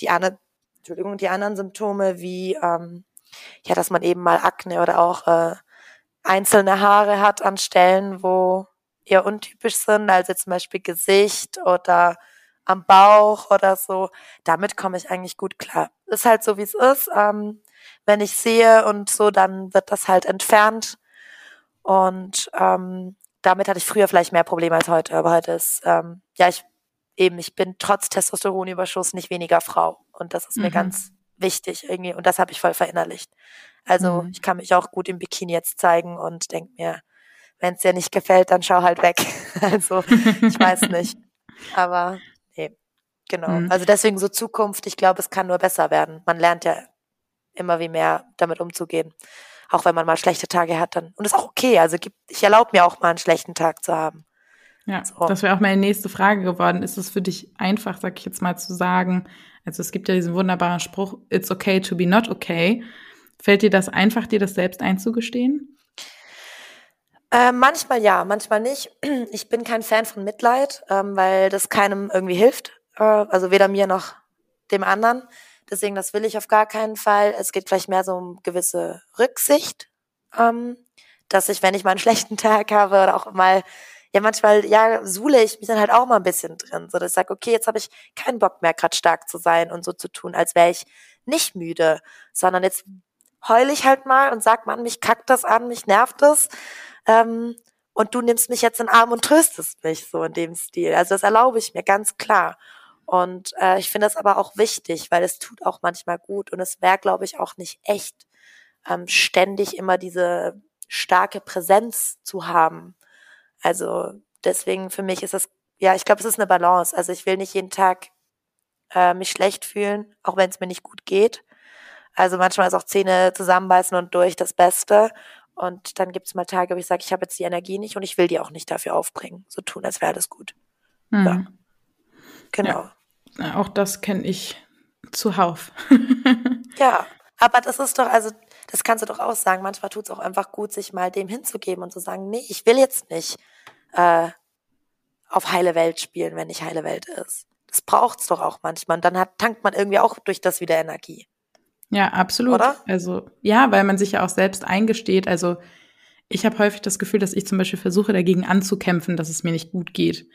Die anderen, Entschuldigung, die anderen Symptome wie ähm, ja, dass man eben mal Akne oder auch äh, einzelne Haare hat an Stellen, wo eher untypisch sind, also zum Beispiel Gesicht oder am Bauch oder so. Damit komme ich eigentlich gut klar. Ist halt so, wie es ist. Ähm, wenn ich sehe und so, dann wird das halt entfernt. Und ähm, damit hatte ich früher vielleicht mehr Probleme als heute. Aber heute ist, ähm, ja, ich eben, ich bin trotz Testosteronüberschuss nicht weniger Frau. Und das ist mhm. mir ganz wichtig irgendwie und das habe ich voll verinnerlicht. Also mhm. ich kann mich auch gut im Bikini jetzt zeigen und denke mir, wenn es dir nicht gefällt, dann schau halt weg. also ich weiß nicht. Aber nee, genau. Mhm. Also deswegen so Zukunft, ich glaube, es kann nur besser werden. Man lernt ja immer wie mehr damit umzugehen. Auch wenn man mal schlechte Tage hat, dann. Und ist auch okay. Also gibt, ich erlaube mir auch mal einen schlechten Tag zu haben. Ja, so. das wäre auch meine nächste Frage geworden. Ist es für dich einfach, sag ich jetzt mal, zu sagen, also es gibt ja diesen wunderbaren Spruch, it's okay to be not okay. Fällt dir das einfach, dir das selbst einzugestehen? Äh, manchmal ja, manchmal nicht. Ich bin kein Fan von Mitleid, ähm, weil das keinem irgendwie hilft. Äh, also weder mir noch dem anderen. Deswegen, das will ich auf gar keinen Fall. Es geht vielleicht mehr so um gewisse Rücksicht, ähm, dass ich, wenn ich mal einen schlechten Tag habe oder auch mal ja manchmal, ja, suhle ich mich dann halt auch mal ein bisschen drin, so dass ich sage, okay, jetzt habe ich keinen Bock mehr, gerade stark zu sein und so zu tun, als wäre ich nicht müde, sondern jetzt heule ich halt mal und sag, man, mich kackt das an, mich nervt das. Ähm, und du nimmst mich jetzt in den Arm und tröstest mich so in dem Stil. Also das erlaube ich mir ganz klar. Und äh, ich finde das aber auch wichtig, weil es tut auch manchmal gut und es wäre, glaube ich, auch nicht echt, ähm, ständig immer diese starke Präsenz zu haben. Also deswegen für mich ist es, ja, ich glaube, es ist eine Balance. Also ich will nicht jeden Tag äh, mich schlecht fühlen, auch wenn es mir nicht gut geht. Also manchmal ist auch Zähne zusammenbeißen und durch das Beste. Und dann gibt es mal Tage, wo ich sage, ich habe jetzt die Energie nicht und ich will die auch nicht dafür aufbringen. So tun, als wäre alles gut. Mhm. Ja. Genau. Ja, auch das kenne ich zuhauf. ja, aber das ist doch, also das kannst du doch auch sagen. Manchmal tut es auch einfach gut, sich mal dem hinzugeben und zu sagen, nee, ich will jetzt nicht äh, auf heile Welt spielen, wenn nicht heile Welt ist. das braucht's doch auch manchmal. Und dann hat, tankt man irgendwie auch durch das wieder Energie. Ja, absolut. Oder? Also ja, weil man sich ja auch selbst eingesteht. Also ich habe häufig das Gefühl, dass ich zum Beispiel versuche, dagegen anzukämpfen, dass es mir nicht gut geht.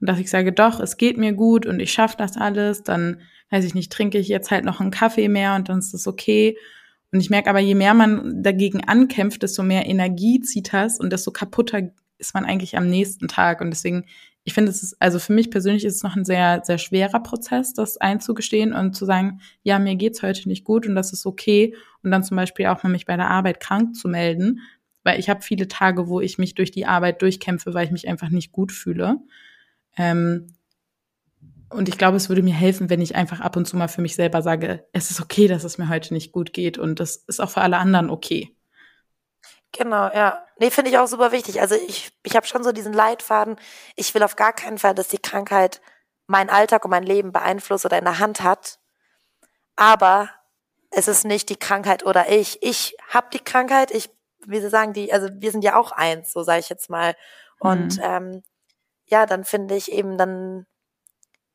Und dass ich sage, doch, es geht mir gut und ich schaffe das alles, dann, weiß ich nicht, trinke ich jetzt halt noch einen Kaffee mehr und dann ist das okay. Und ich merke aber, je mehr man dagegen ankämpft, desto mehr Energie zieht das und desto kaputter ist man eigentlich am nächsten Tag. Und deswegen, ich finde, es ist, also für mich persönlich ist es noch ein sehr, sehr schwerer Prozess, das einzugestehen und zu sagen, ja, mir geht's heute nicht gut und das ist okay. Und dann zum Beispiel auch mal mich bei der Arbeit krank zu melden, weil ich habe viele Tage, wo ich mich durch die Arbeit durchkämpfe, weil ich mich einfach nicht gut fühle. Ähm, und ich glaube, es würde mir helfen, wenn ich einfach ab und zu mal für mich selber sage, es ist okay, dass es mir heute nicht gut geht und das ist auch für alle anderen okay. Genau, ja. Nee, finde ich auch super wichtig. Also ich, ich habe schon so diesen Leitfaden. Ich will auf gar keinen Fall, dass die Krankheit meinen Alltag und mein Leben beeinflusst oder in der Hand hat. Aber es ist nicht die Krankheit oder ich. Ich habe die Krankheit, ich, wie Sie sagen, die, also wir sind ja auch eins, so sage ich jetzt mal. Und mhm. ähm, ja, dann finde ich eben, dann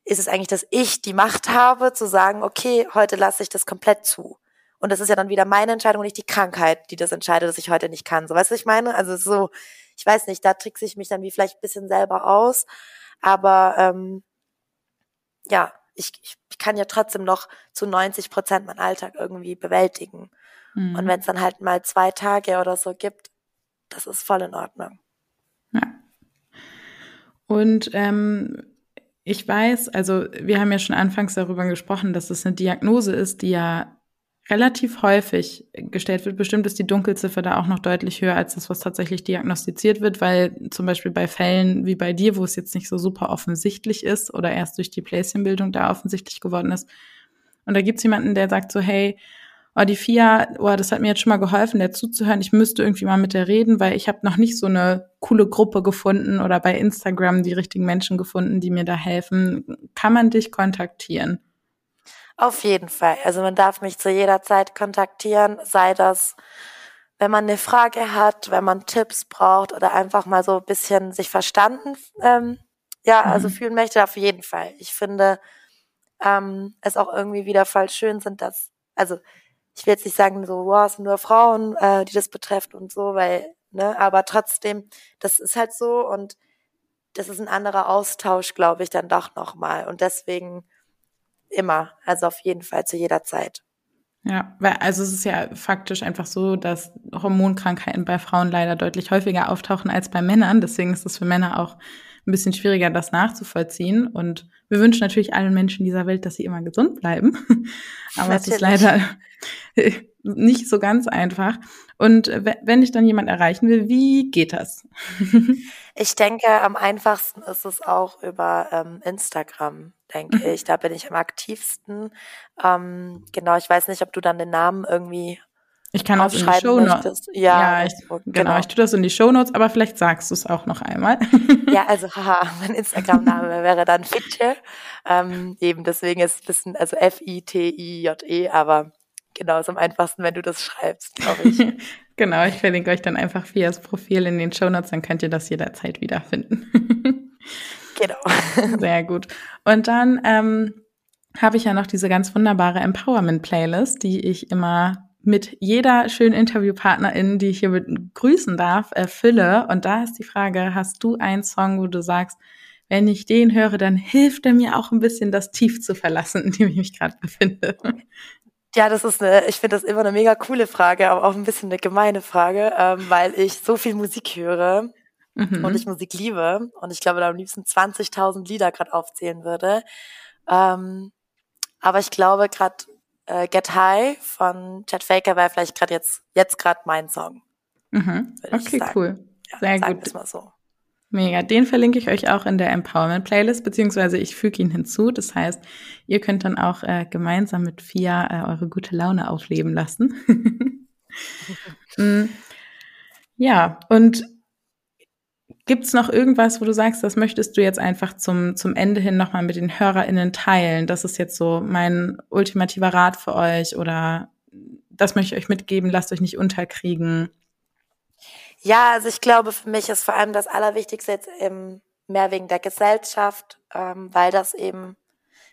ist es eigentlich, dass ich die Macht habe, zu sagen, okay, heute lasse ich das komplett zu. Und das ist ja dann wieder meine Entscheidung und nicht die Krankheit, die das entscheidet, dass ich heute nicht kann. So, weißt du, was ich meine? Also so, ich weiß nicht, da trickse ich mich dann wie vielleicht ein bisschen selber aus. Aber ähm, ja, ich, ich kann ja trotzdem noch zu 90 Prozent meinen Alltag irgendwie bewältigen. Mhm. Und wenn es dann halt mal zwei Tage oder so gibt, das ist voll in Ordnung. Ja. Und ähm, ich weiß, also wir haben ja schon anfangs darüber gesprochen, dass es eine Diagnose ist, die ja relativ häufig gestellt wird. Bestimmt ist die Dunkelziffer da auch noch deutlich höher als das, was tatsächlich diagnostiziert wird, weil zum Beispiel bei Fällen wie bei dir, wo es jetzt nicht so super offensichtlich ist oder erst durch die Pläschenbildung da offensichtlich geworden ist. Und da gibt's jemanden, der sagt so, hey, oh, die FIA, oh, das hat mir jetzt schon mal geholfen, der zuzuhören. Ich müsste irgendwie mal mit der reden, weil ich habe noch nicht so eine coole Gruppe gefunden oder bei Instagram die richtigen Menschen gefunden, die mir da helfen. Kann man dich kontaktieren? Auf jeden Fall. Also man darf mich zu jeder Zeit kontaktieren, sei das, wenn man eine Frage hat, wenn man Tipps braucht oder einfach mal so ein bisschen sich verstanden, ähm, ja, also mhm. also fühlen möchte, auf jeden Fall. Ich finde ähm, es auch irgendwie wieder voll schön sind, dass, also ich will jetzt nicht sagen, so, wow, es sind nur Frauen, äh, die das betrifft und so, weil, ne, aber trotzdem, das ist halt so und das ist ein anderer Austausch, glaube ich, dann doch nochmal. Und deswegen immer, also auf jeden Fall zu jeder Zeit. Ja, weil also es ist ja faktisch einfach so, dass Hormonkrankheiten bei Frauen leider deutlich häufiger auftauchen als bei Männern. Deswegen ist es für Männer auch ein bisschen schwieriger, das nachzuvollziehen. Und wir wünschen natürlich allen Menschen dieser Welt, dass sie immer gesund bleiben. Aber natürlich. es ist leider nicht so ganz einfach. Und wenn ich dann jemand erreichen will, wie geht das? Ich denke, am einfachsten ist es auch über ähm, Instagram, denke mhm. ich. Da bin ich am aktivsten. Ähm, genau, ich weiß nicht, ob du dann den Namen irgendwie ich kann das in die Show Notes. Ja, ja ich, genau. genau. Ich tue das in die Show Notes, aber vielleicht sagst du es auch noch einmal. ja, also haha, mein Instagram-Name wäre dann Fitche. Ähm, eben deswegen ist es ein bisschen, also F-I-T-I-J-E, aber genau, ist am einfachsten, wenn du das schreibst, glaube ich. genau, ich verlinke euch dann einfach Fias Profil in den Show Notes, dann könnt ihr das jederzeit wiederfinden. genau. Sehr gut. Und dann ähm, habe ich ja noch diese ganz wunderbare Empowerment-Playlist, die ich immer mit jeder schönen Interviewpartnerin, die ich hier begrüßen darf, erfülle. Und da ist die Frage, hast du einen Song, wo du sagst, wenn ich den höre, dann hilft er mir auch ein bisschen, das Tief zu verlassen, in dem ich mich gerade befinde. Ja, das ist eine, ich finde das immer eine mega coole Frage, aber auch ein bisschen eine gemeine Frage, ähm, weil ich so viel Musik höre mhm. und ich Musik liebe und ich glaube, da am liebsten 20.000 Lieder gerade aufzählen würde. Ähm, aber ich glaube, gerade äh, Get High von Chad Faker wäre vielleicht gerade jetzt, jetzt gerade mein Song. Mhm. Okay, cool. Ja, Sehr gut. Mal so. Mega. Den verlinke ich euch auch in der Empowerment Playlist, beziehungsweise ich füge ihn hinzu. Das heißt, ihr könnt dann auch äh, gemeinsam mit Fia äh, eure gute Laune aufleben lassen. mm. Ja, und Gibt's noch irgendwas, wo du sagst, das möchtest du jetzt einfach zum, zum Ende hin nochmal mit den HörerInnen teilen? Das ist jetzt so mein ultimativer Rat für euch oder das möchte ich euch mitgeben, lasst euch nicht unterkriegen. Ja, also ich glaube, für mich ist vor allem das Allerwichtigste jetzt eben mehr wegen der Gesellschaft, ähm, weil das eben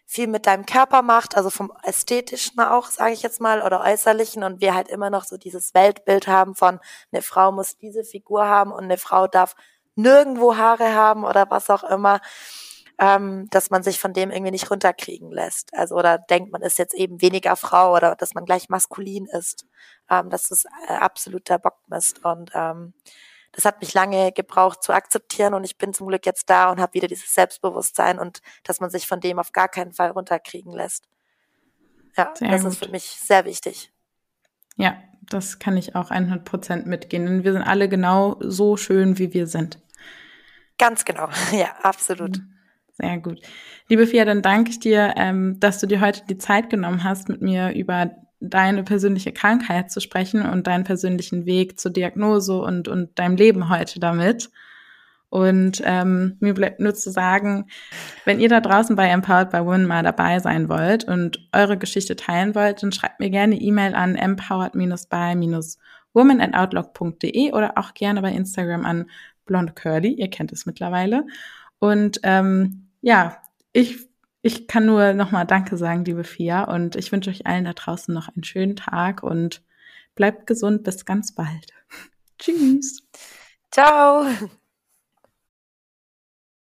viel mit deinem Körper macht, also vom ästhetischen auch, sage ich jetzt mal, oder äußerlichen und wir halt immer noch so dieses Weltbild haben von eine Frau muss diese Figur haben und eine Frau darf nirgendwo Haare haben oder was auch immer, ähm, dass man sich von dem irgendwie nicht runterkriegen lässt. Also oder denkt, man ist jetzt eben weniger Frau oder dass man gleich maskulin ist. Ähm, das ist äh, absoluter Bockmist und ähm, das hat mich lange gebraucht zu akzeptieren und ich bin zum Glück jetzt da und habe wieder dieses Selbstbewusstsein und dass man sich von dem auf gar keinen Fall runterkriegen lässt. Ja, sehr das gut. ist für mich sehr wichtig. Ja, das kann ich auch 100 Prozent mitgehen. Denn wir sind alle genau so schön, wie wir sind. Ganz genau, ja, absolut. Mhm. Sehr gut. Liebe Fia, dann danke ich dir, ähm, dass du dir heute die Zeit genommen hast, mit mir über deine persönliche Krankheit zu sprechen und deinen persönlichen Weg zur Diagnose und, und deinem Leben heute damit. Und ähm, mir bleibt nur zu sagen, wenn ihr da draußen bei Empowered by Women mal dabei sein wollt und eure Geschichte teilen wollt, dann schreibt mir gerne E-Mail an empowered-by-woman at outlook.de oder auch gerne bei Instagram an blonde curly, ihr kennt es mittlerweile. Und ähm, ja, ich ich kann nur nochmal Danke sagen, liebe Fia, und ich wünsche euch allen da draußen noch einen schönen Tag und bleibt gesund. Bis ganz bald. Tschüss. Ciao.